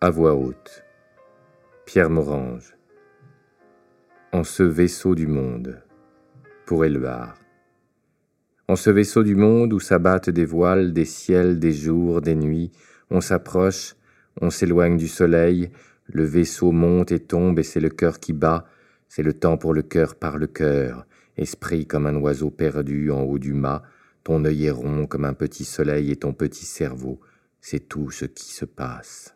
À voix haute. Pierre Morange. En ce vaisseau du monde. Pour Éluard. En ce vaisseau du monde où s'abattent des voiles, des ciels, des jours, des nuits, on s'approche, on s'éloigne du soleil, le vaisseau monte et tombe et c'est le cœur qui bat, c'est le temps pour le cœur par le cœur, esprit comme un oiseau perdu en haut du mât, ton œil est rond comme un petit soleil et ton petit cerveau, c'est tout ce qui se passe.